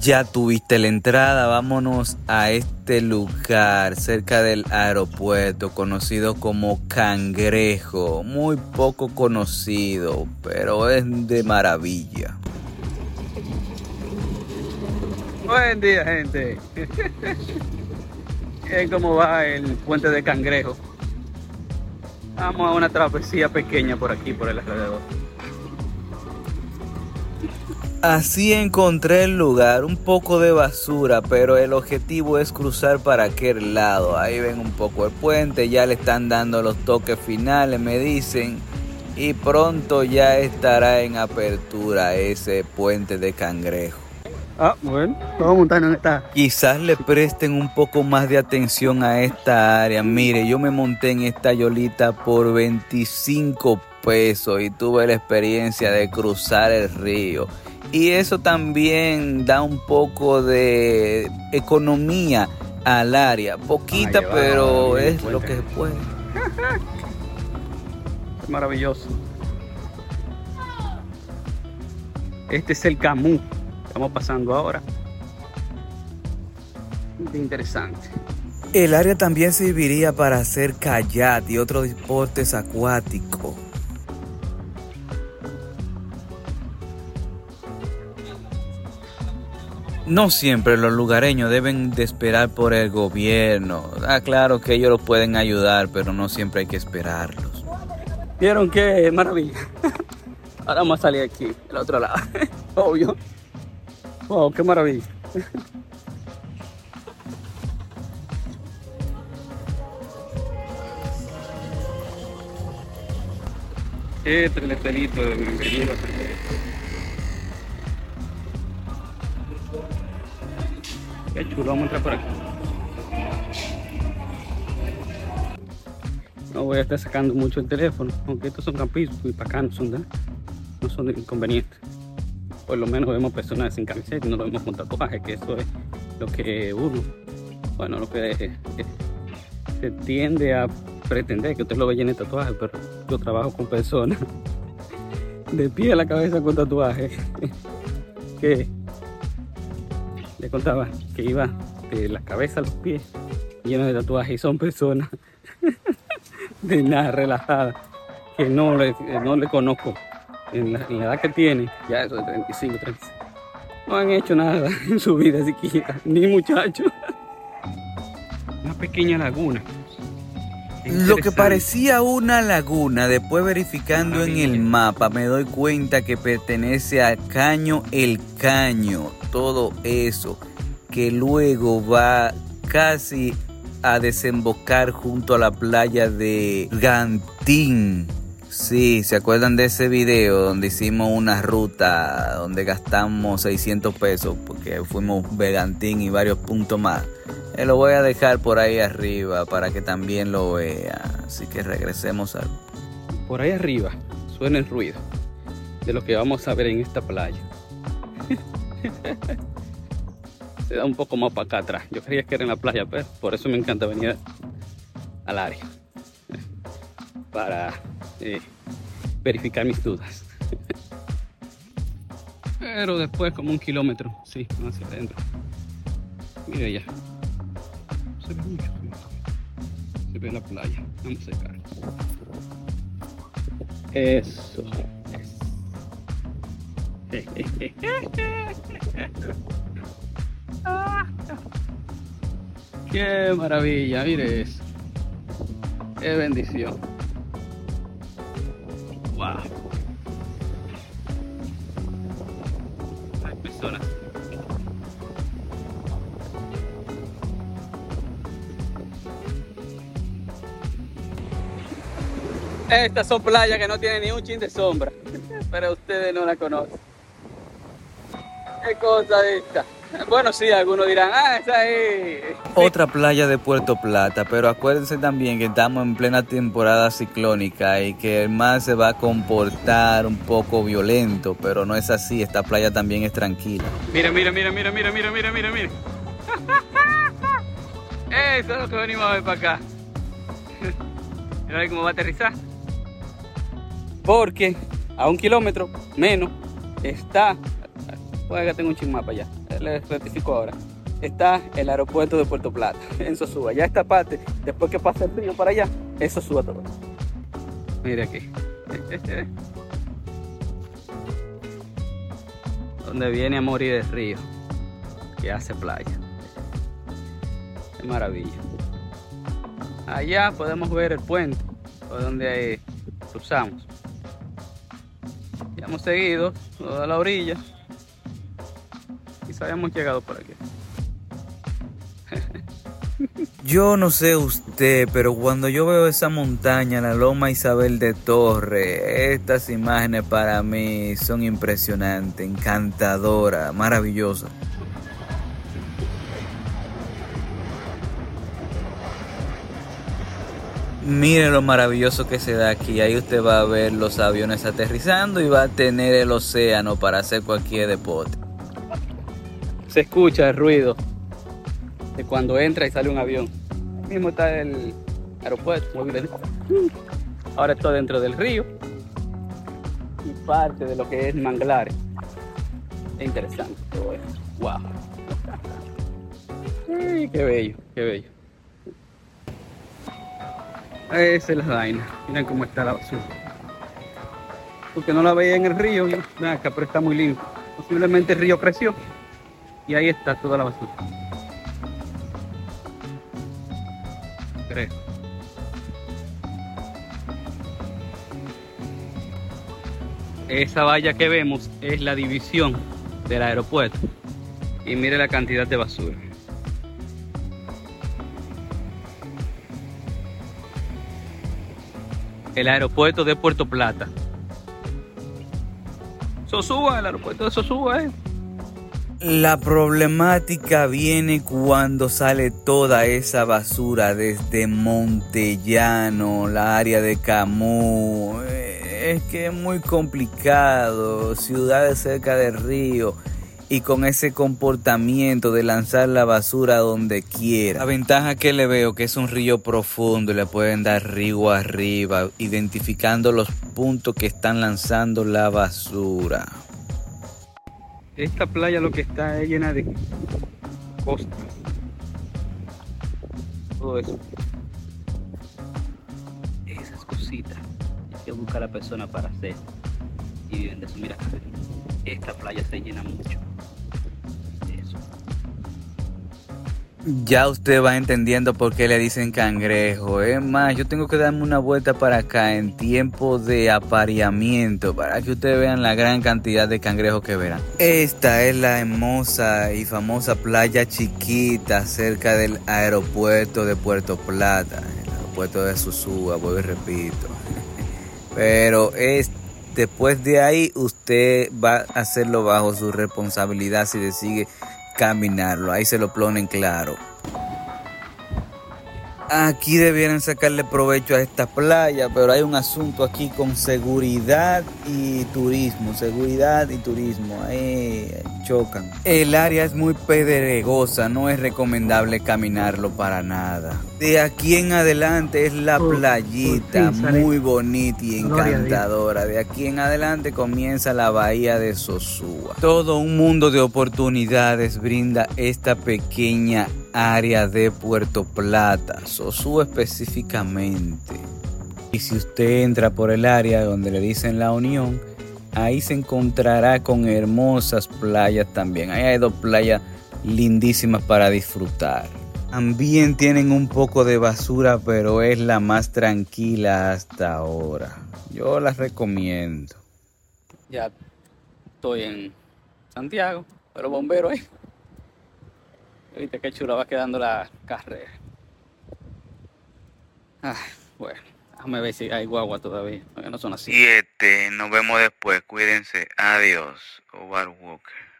Ya tuviste la entrada, vámonos a este lugar cerca del aeropuerto conocido como Cangrejo, muy poco conocido, pero es de maravilla. Buen día gente. ¿Cómo va el puente de Cangrejo? Vamos a una travesía pequeña por aquí, por el alrededor. Así encontré el lugar, un poco de basura, pero el objetivo es cruzar para aquel lado. Ahí ven un poco el puente, ya le están dando los toques finales, me dicen. Y pronto ya estará en apertura ese puente de cangrejo. Ah, bueno, vamos a montarnos en esta. Quizás le presten un poco más de atención a esta área. Mire, yo me monté en esta yolita por 25 pesos y tuve la experiencia de cruzar el río y eso también da un poco de economía al área. Poquita, pero es lo que se puede. Maravilloso. Este es el Camus. Estamos pasando ahora. Interesante. El área también serviría para hacer kayak y otros deportes acuáticos. No siempre los lugareños deben de esperar por el gobierno. Ah, claro que ellos los pueden ayudar, pero no siempre hay que esperarlos. ¿Vieron qué maravilla? Ahora vamos a salir aquí, del otro lado. Obvio. Wow, qué maravilla. Este es el estelito de bienvenido. Chulo, vamos a entrar por aquí. No voy a estar sacando mucho el teléfono, aunque estos son campitos muy bacanos, son, no son inconvenientes. Por lo menos vemos personas sin camiseta y no lo vemos con tatuaje, que eso es lo que uno, bueno, lo que se tiende a pretender que usted lo ve lleno de tatuajes, pero yo trabajo con personas de pie a la cabeza con tatuajes que le contaba que iba de la cabeza a los pies lleno de tatuajes y son personas de nada relajadas que no le, no le conozco en la, edad que tiene, ya eso de 35, 36. No han hecho nada en su vida siquiera, ni muchachos. Una pequeña laguna. Lo que parecía una laguna, después verificando en el mapa, me doy cuenta que pertenece al Caño El Caño, todo eso, que luego va casi a desembocar junto a la playa de Gantín. Sí, ¿se acuerdan de ese video donde hicimos una ruta donde gastamos 600 pesos porque fuimos Vegantín y varios puntos más? Eh, lo voy a dejar por ahí arriba para que también lo vean. Así que regresemos al... Por ahí arriba suena el ruido de lo que vamos a ver en esta playa. Se da un poco más para acá atrás. Yo creía que era en la playa, pero por eso me encanta venir al área. Para eh, verificar mis dudas. Pero después como un kilómetro, sí, hacia adentro. Mira ya se ve mucho. Se ve la playa. Vamos a secar. Eso. Qué maravilla, mire eso. Qué bendición. Wow. Estas son playas que no tienen ni un chin de sombra, pero ustedes no la conocen. ¿Qué cosa esta? Bueno, sí, algunos dirán, ah, esa ahí. Otra playa de Puerto Plata, pero acuérdense también que estamos en plena temporada ciclónica y que el mar se va a comportar un poco violento, pero no es así, esta playa también es tranquila. Mira, mira, mira, mira, mira, mira, mira, mira, mira. Eso es lo que venimos a ver para acá. Mira cómo va a aterrizar porque a un kilómetro menos está, pues acá tengo un chismapa allá, les rectifico ahora. Está el aeropuerto de Puerto Plata, en Sosúa. Ya esta parte, después que pasa el río para allá, eso suba todo. Mire aquí. Donde viene a morir el río, que hace playa. Qué maravilla. Allá podemos ver el puente, por donde cruzamos. Ya hemos seguido toda la orilla hayamos llegado por aquí. Yo no sé usted, pero cuando yo veo esa montaña, la Loma Isabel de Torre, estas imágenes para mí son impresionantes, encantadoras, maravillosas. Mire lo maravilloso que se da aquí. Ahí usted va a ver los aviones aterrizando y va a tener el océano para hacer cualquier deporte. Se escucha el ruido de cuando entra y sale un avión. Mismo está el aeropuerto. Ahora estoy dentro del río y parte de lo que es manglares. Es interesante. ¡Wow! ¡Qué bello! ¡Qué bello! Esa es la vaina. Miren cómo está la basura. Porque no la veía en el río. Acá, pero está muy lindo. Posiblemente el río creció. Y ahí está toda la basura. Creo. Esa valla que vemos es la división del aeropuerto. Y mire la cantidad de basura. El aeropuerto de Puerto Plata. Sosúa, el aeropuerto de Sosúa, eh. La problemática viene cuando sale toda esa basura desde Montellano, la área de Camus. Es que es muy complicado, ciudades cerca del río y con ese comportamiento de lanzar la basura donde quiera. La ventaja que le veo que es un río profundo y le pueden dar río arriba, identificando los puntos que están lanzando la basura. Esta playa lo que está es llena de costa. Todo eso. Esas cositas. Hay que buscar a la persona para hacer. Y viven de eso. Mira, esta playa se llena mucho. Ya usted va entendiendo por qué le dicen cangrejo. Es más, yo tengo que darme una vuelta para acá en tiempo de apareamiento para que ustedes vean la gran cantidad de cangrejos que verán. Esta es la hermosa y famosa playa chiquita cerca del aeropuerto de Puerto Plata, el aeropuerto de Susúa, voy y repito. Pero es después de ahí usted va a hacerlo bajo su responsabilidad si decide caminarlo. Ahí se lo ponen claro. Aquí debieran sacarle provecho a esta playa, pero hay un asunto aquí con seguridad y turismo. Seguridad y turismo, ahí chocan. El área es muy pedregosa, no es recomendable caminarlo para nada. De aquí en adelante es la playita, muy bonita y encantadora. De aquí en adelante comienza la bahía de Sosúa. Todo un mundo de oportunidades brinda esta pequeña área de Puerto Plata, Sosúa específicamente. Y si usted entra por el área donde le dicen la Unión, ahí se encontrará con hermosas playas también. Ahí hay dos playas lindísimas para disfrutar. También tienen un poco de basura, pero es la más tranquila hasta ahora. Yo las recomiendo. Ya estoy en Santiago, pero bombero ahí. Viste qué chula va quedando la carrera. Ah, bueno, déjame ver si hay guagua todavía. No son así. Siete, nos vemos después. Cuídense. Adiós. Walker.